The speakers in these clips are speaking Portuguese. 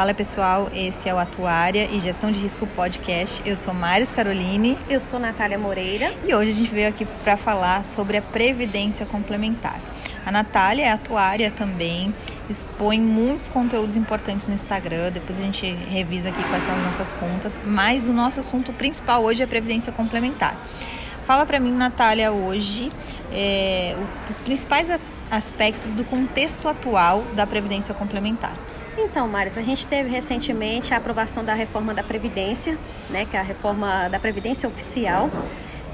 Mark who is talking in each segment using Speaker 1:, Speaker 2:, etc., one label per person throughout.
Speaker 1: Fala pessoal, esse é o Atuária e Gestão de Risco Podcast. Eu sou Maris Caroline.
Speaker 2: Eu sou Natália Moreira.
Speaker 1: E hoje a gente veio aqui para falar sobre a Previdência Complementar. A Natália é atuária também, expõe muitos conteúdos importantes no Instagram, depois a gente revisa aqui quais são as nossas contas, mas o nosso assunto principal hoje é a Previdência Complementar. Fala para mim, Natália, hoje é, os principais aspectos do contexto atual da Previdência Complementar.
Speaker 2: Então, Maris, a gente teve recentemente a aprovação da reforma da Previdência, né, que é a reforma da Previdência Oficial.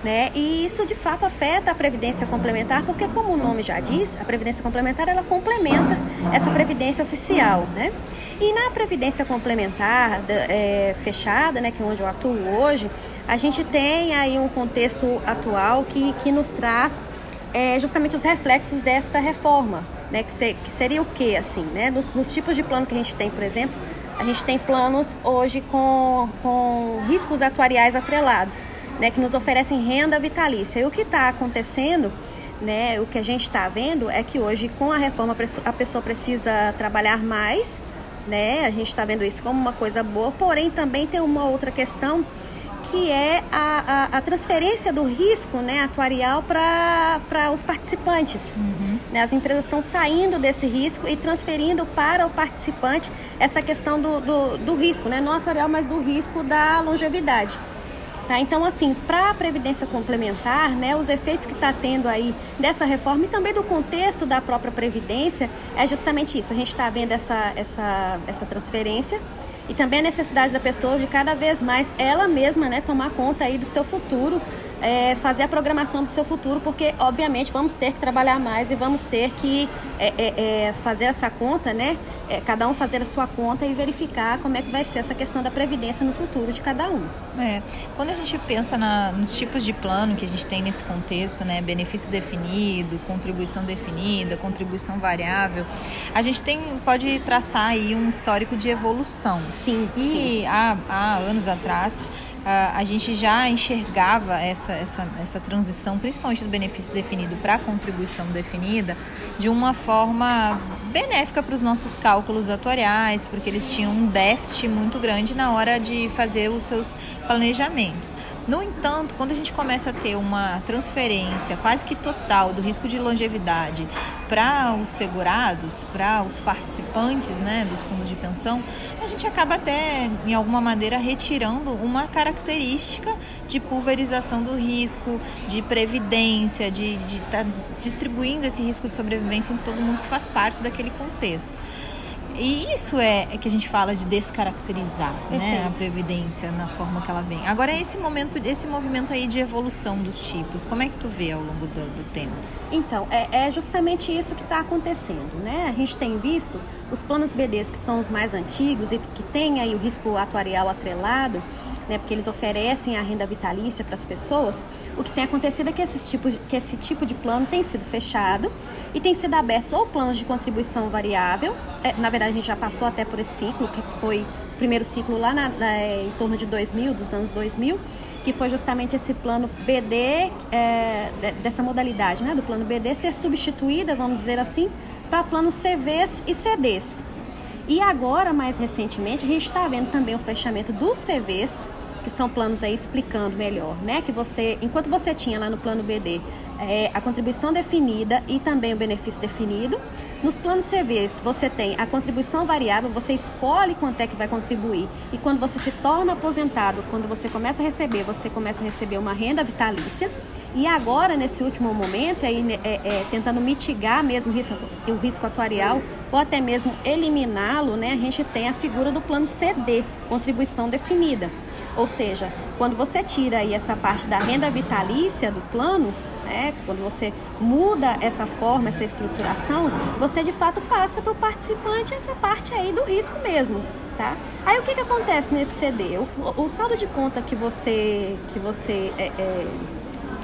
Speaker 2: Né? E isso de fato afeta a previdência complementar, porque como o nome já diz, a previdência complementar ela complementa essa previdência oficial, né? E na previdência complementar é, fechada, né, que é onde eu atuo hoje, a gente tem aí um contexto atual que, que nos traz é, justamente os reflexos desta reforma, né? Que, ser, que seria o que, assim, né? Nos, nos, tipos de plano que a gente tem, por exemplo, a gente tem planos hoje com, com riscos atuariais atrelados, né? Que nos oferecem renda vitalícia. E o que está acontecendo, né? O que a gente está vendo é que hoje, com a reforma, a pessoa precisa trabalhar mais, né? A gente está vendo isso como uma coisa boa, porém também tem uma outra questão que é a, a, a transferência do risco né, atuarial para os participantes. Uhum. Né, as empresas estão saindo desse risco e transferindo para o participante essa questão do, do, do risco, né, não atuarial, mas do risco da longevidade. Tá? Então, assim, para a Previdência Complementar, né, os efeitos que está tendo aí dessa reforma e também do contexto da própria Previdência é justamente isso. A gente está vendo essa, essa, essa transferência e também a necessidade da pessoa de cada vez mais ela mesma né, tomar conta aí do seu futuro, é, fazer a programação do seu futuro, porque obviamente vamos ter que trabalhar mais e vamos ter que é, é, é fazer essa conta, né? É, cada um fazer a sua conta e verificar como é que vai ser essa questão da previdência no futuro de cada um.
Speaker 1: É, quando a gente pensa na, nos tipos de plano que a gente tem nesse contexto, né? Benefício definido, contribuição definida, contribuição variável, a gente tem pode traçar aí um histórico de evolução.
Speaker 2: Sim.
Speaker 1: E
Speaker 2: sim.
Speaker 1: Há, há anos atrás a gente já enxergava essa, essa, essa transição, principalmente do benefício definido para a contribuição definida, de uma forma benéfica para os nossos cálculos atuariais, porque eles tinham um déficit muito grande na hora de fazer os seus planejamentos. No entanto, quando a gente começa a ter uma transferência quase que total do risco de longevidade para os segurados, para os participantes né, dos fundos de pensão, a gente acaba até, em alguma maneira, retirando uma característica de pulverização do risco, de previdência, de estar tá distribuindo esse risco de sobrevivência em todo mundo que faz parte daquele contexto. E isso é, é que a gente fala de descaracterizar né, a previdência na forma que ela vem. Agora, esse momento, esse movimento aí de evolução dos tipos, como é que tu vê ao longo do, do tempo?
Speaker 2: Então, é, é justamente isso que está acontecendo, né? A gente tem visto os planos BDs que são os mais antigos e que têm aí o risco atuarial atrelado, né, porque eles oferecem a renda vitalícia para as pessoas, o que tem acontecido é que, que esse tipo de plano tem sido fechado e tem sido abertos ou planos de contribuição variável, é, na verdade a gente já passou até por esse ciclo, que foi o primeiro ciclo lá na, na, em torno de 2000, dos anos 2000, que foi justamente esse plano BD, é, dessa modalidade, né, do plano BD ser substituída, vamos dizer assim, para planos CVs e CDs. E agora, mais recentemente, a gente está vendo também o fechamento dos CVs, que são planos aí explicando melhor, né? Que você, enquanto você tinha lá no plano BD é, a contribuição definida e também o benefício definido, nos planos CVs você tem a contribuição variável, você escolhe quanto é que vai contribuir. E quando você se torna aposentado, quando você começa a receber, você começa a receber uma renda vitalícia. E agora, nesse último momento, aí, né, é, é, tentando mitigar mesmo o risco, o risco atuarial ou até mesmo eliminá-lo, né, a gente tem a figura do plano CD, contribuição definida. Ou seja, quando você tira aí essa parte da renda vitalícia do plano, né, quando você muda essa forma, essa estruturação, você de fato passa para o participante essa parte aí do risco mesmo, tá? Aí o que, que acontece nesse CD? O, o saldo de conta que você, que você é, é,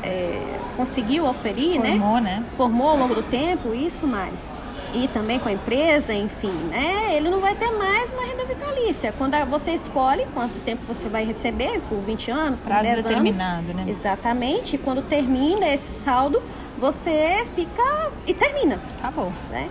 Speaker 2: é, conseguiu oferir,
Speaker 1: né? Formou, né? né?
Speaker 2: Formou ao longo do tempo, isso mais e também com a empresa, enfim, né? Ele não vai ter mais uma renda vitalícia. Quando você escolhe quanto tempo você vai receber, por 20 anos, por
Speaker 1: Prazo
Speaker 2: 10
Speaker 1: determinado,
Speaker 2: anos.
Speaker 1: né?
Speaker 2: Exatamente. Quando termina esse saldo, você fica e termina.
Speaker 1: Acabou.
Speaker 2: Né?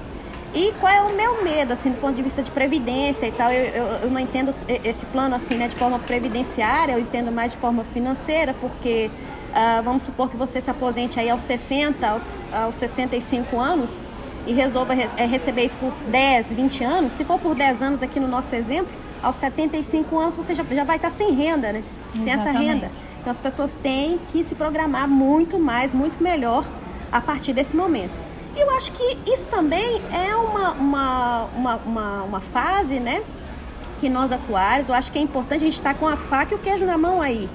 Speaker 2: E qual é o meu medo, assim, do ponto de vista de previdência e tal? Eu, eu, eu, não entendo esse plano, assim, né, de forma previdenciária, eu entendo mais de forma financeira, porque uh, vamos supor que você se aposente aí aos 60, aos, aos 65 anos e resolva re, é, receber isso por 10, 20 anos. Se for por 10 anos aqui no nosso exemplo, aos 75 anos você já, já vai estar sem renda, né? Sem Exatamente. essa renda. Então as pessoas têm que se programar muito mais, muito melhor a partir desse momento. E eu acho que isso também é uma, uma, uma, uma, uma fase, né? Que nós atuários, eu acho que é importante a gente estar com a faca e o queijo na mão aí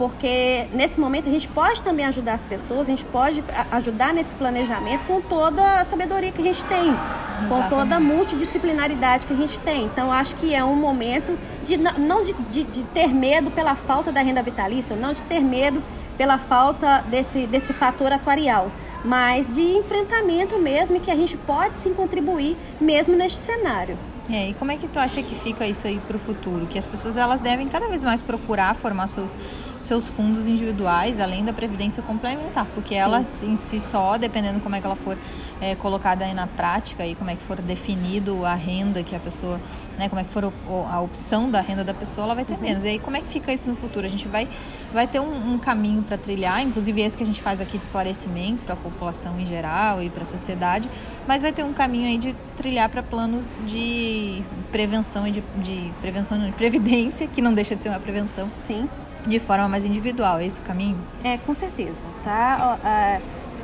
Speaker 2: porque nesse momento a gente pode também ajudar as pessoas, a gente pode ajudar nesse planejamento com toda a sabedoria que a gente tem, Exatamente. com toda a multidisciplinaridade que a gente tem. Então acho que é um momento de não de, de, de ter medo pela falta da renda vitalícia, não de ter medo pela falta desse, desse fator atuarial, mas de enfrentamento mesmo e que a gente pode sim contribuir mesmo neste cenário.
Speaker 1: É, e como é que tu acha que fica isso aí para o futuro? Que as pessoas elas devem cada vez mais procurar formar seus seus fundos individuais, além da previdência complementar, porque Sim. ela em si só, dependendo como é que ela for é, colocada aí na prática e como é que for definido a renda que a pessoa, né, como é que for a opção da renda da pessoa, ela vai ter uhum. menos. E aí como é que fica isso no futuro? A gente vai, vai ter um, um caminho para trilhar, inclusive esse que a gente faz aqui de esclarecimento para a população em geral e para a sociedade, mas vai ter um caminho aí de trilhar para planos de prevenção e de, de prevenção de previdência, que não deixa de ser uma prevenção.
Speaker 2: Sim
Speaker 1: de forma mais individual, é esse o caminho?
Speaker 2: É, com certeza, tá?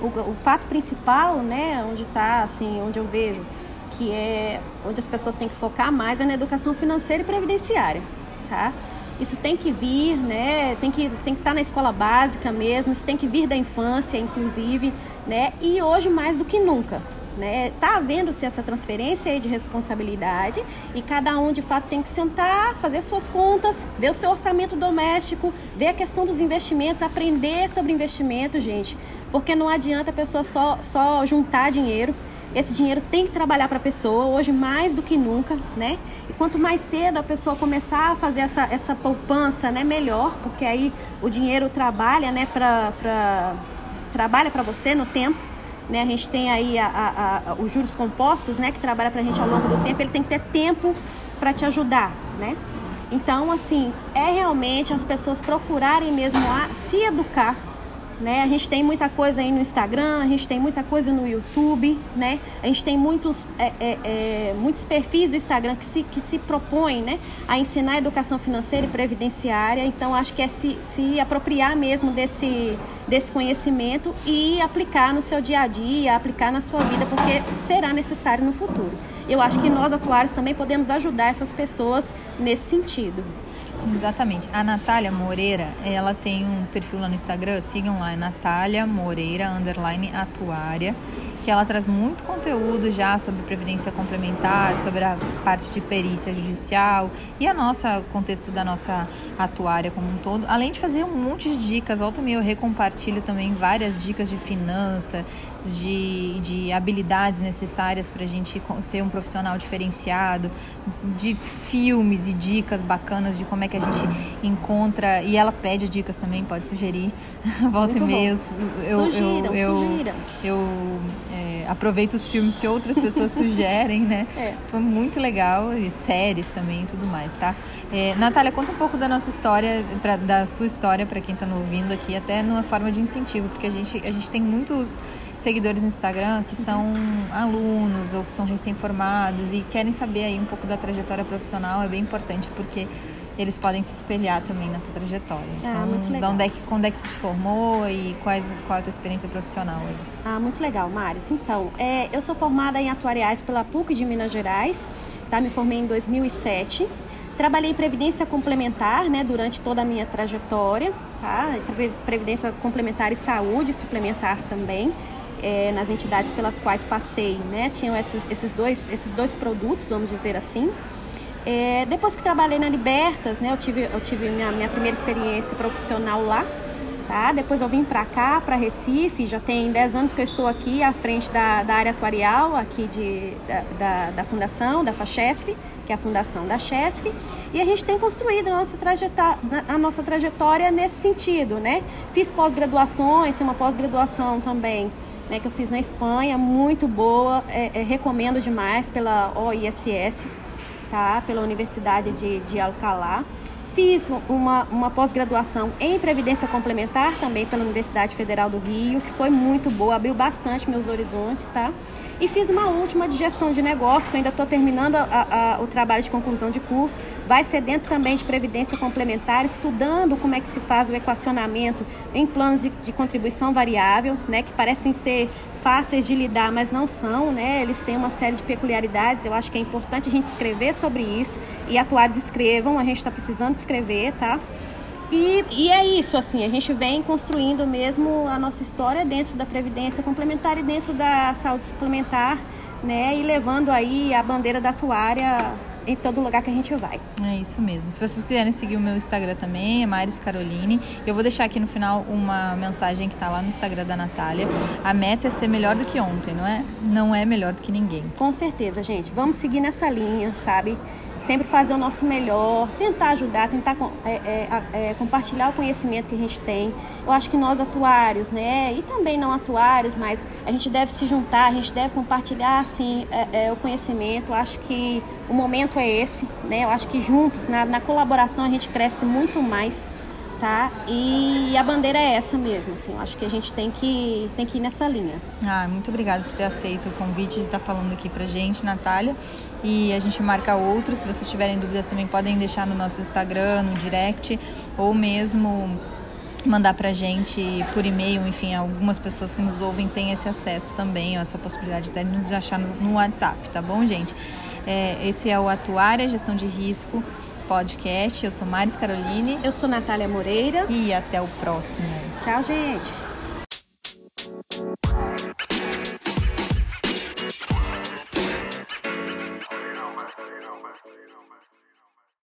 Speaker 2: O, o, o fato principal, né, onde está, assim, onde eu vejo que é onde as pessoas têm que focar mais é na educação financeira e previdenciária, tá? Isso tem que vir, né? Tem que tem que estar tá na escola básica mesmo, isso tem que vir da infância, inclusive, né? E hoje mais do que nunca, né? Tá havendo-se essa transferência de responsabilidade e cada um de fato tem que sentar, fazer suas contas, ver o seu orçamento doméstico, ver a questão dos investimentos, aprender sobre investimento, gente, porque não adianta a pessoa só, só juntar dinheiro. Esse dinheiro tem que trabalhar para a pessoa, hoje mais do que nunca, né? E quanto mais cedo a pessoa começar a fazer essa, essa poupança, né, melhor, porque aí o dinheiro trabalha, né, para trabalha para você no tempo né? A gente tem aí a, a, a, os juros compostos, né? Que trabalha para a gente ao longo do tempo. Ele tem que ter tempo para te ajudar, né? Então, assim, é realmente as pessoas procurarem mesmo a se educar né? A gente tem muita coisa aí no Instagram, a gente tem muita coisa no YouTube, né? A gente tem muitos, é, é, é, muitos perfis do Instagram que se, que se propõem né? a ensinar educação financeira e previdenciária. Então, acho que é se, se apropriar mesmo desse, desse conhecimento e aplicar no seu dia a dia, aplicar na sua vida, porque será necessário no futuro. Eu acho que nós, atuários, também podemos ajudar essas pessoas nesse sentido.
Speaker 1: Exatamente. A Natália Moreira, ela tem um perfil lá no Instagram, sigam lá, é Natália Moreira, underline atuária que ela traz muito conteúdo já sobre previdência complementar, sobre a parte de perícia judicial e a nossa contexto da nossa atuária como um todo, além de fazer um monte de dicas, volta e eu recompartilho também várias dicas de finança, de, de habilidades necessárias para a gente ser um profissional diferenciado, de filmes e dicas bacanas de como é que a gente encontra, e ela pede dicas também, pode sugerir, volta e meia.
Speaker 2: Eu, sugiram,
Speaker 1: eu,
Speaker 2: sugiram.
Speaker 1: Eu, eu é, aproveito os filmes que outras pessoas sugerem, né? É. Foi muito legal, e séries também e tudo mais, tá? É, Natália, conta um pouco da nossa história, pra, da sua história para quem está nos ouvindo aqui, até numa forma de incentivo, porque a gente, a gente tem muitos seguidores no Instagram que são alunos ou que são recém-formados e querem saber aí um pouco da trajetória profissional, é bem importante porque eles podem se espelhar também na tua trajetória.
Speaker 2: Ah, então, muito legal.
Speaker 1: Onde é que, quando é que tu te formou e quais, qual é a tua experiência profissional aí?
Speaker 2: Ah, muito legal, Maris. Então, é, eu sou formada em atuariais pela PUC de Minas Gerais, tá? Me formei em 2007. Trabalhei em previdência complementar, né, durante toda a minha trajetória, tá? Previdência complementar e saúde suplementar também. É, nas entidades pelas quais passei, né? Tinham esses, esses, dois, esses dois produtos, vamos dizer assim. É, depois que trabalhei na Libertas, né, eu tive, eu tive minha, minha primeira experiência profissional lá. Tá? Depois eu vim para cá, para Recife, já tem 10 anos que eu estou aqui à frente da, da área atuarial aqui de, da, da, da fundação, da FACHESF, que é a fundação da CHESF, e a gente tem construído a nossa trajetória, a nossa trajetória nesse sentido, né? Fiz pós-graduações, uma pós-graduação também né, que eu fiz na Espanha, muito boa, é, é, recomendo demais pela OISS, tá? Pela Universidade de, de Alcalá. Fiz uma, uma pós-graduação em Previdência Complementar, também pela Universidade Federal do Rio, que foi muito boa, abriu bastante meus horizontes, tá? E fiz uma última de gestão de negócio, que eu ainda estou terminando a, a, o trabalho de conclusão de curso. Vai ser dentro também de Previdência Complementar, estudando como é que se faz o equacionamento em planos de, de contribuição variável, né? Que parecem ser fáceis de lidar, mas não são, né? Eles têm uma série de peculiaridades. Eu acho que é importante a gente escrever sobre isso e atuares escrevam. A gente está precisando escrever, tá? E, e é isso, assim, a gente vem construindo mesmo a nossa história dentro da Previdência Complementar e dentro da saúde suplementar, né? E levando aí a bandeira da atuária em todo lugar que a gente vai.
Speaker 1: É isso mesmo. Se vocês quiserem seguir o meu Instagram também, é Maris Caroline. Eu vou deixar aqui no final uma mensagem que está lá no Instagram da Natália. A meta é ser melhor do que ontem, não é? Não é melhor do que ninguém.
Speaker 2: Com certeza, gente. Vamos seguir nessa linha, sabe? Sempre fazer o nosso melhor, tentar ajudar, tentar é, é, é, compartilhar o conhecimento que a gente tem. Eu acho que nós atuários, né, e também não atuários, mas a gente deve se juntar, a gente deve compartilhar assim o conhecimento. Eu acho que o momento é esse, né? Eu acho que juntos, na, na colaboração, a gente cresce muito mais tá? E a bandeira é essa mesmo, assim, eu acho que a gente tem que, tem que ir nessa linha.
Speaker 1: Ah, muito obrigada por ter aceito o convite de estar falando aqui pra gente, Natália. E a gente marca outros, se vocês tiverem dúvidas também podem deixar no nosso Instagram, no direct, ou mesmo mandar pra gente por e-mail, enfim, algumas pessoas que nos ouvem têm esse acesso também, essa possibilidade de nos achar no, no WhatsApp, tá bom, gente? É, esse é o Atuária Gestão de Risco podcast. Eu sou Maris Caroline.
Speaker 2: Eu sou Natália Moreira.
Speaker 1: E até o próximo.
Speaker 2: Tchau, gente.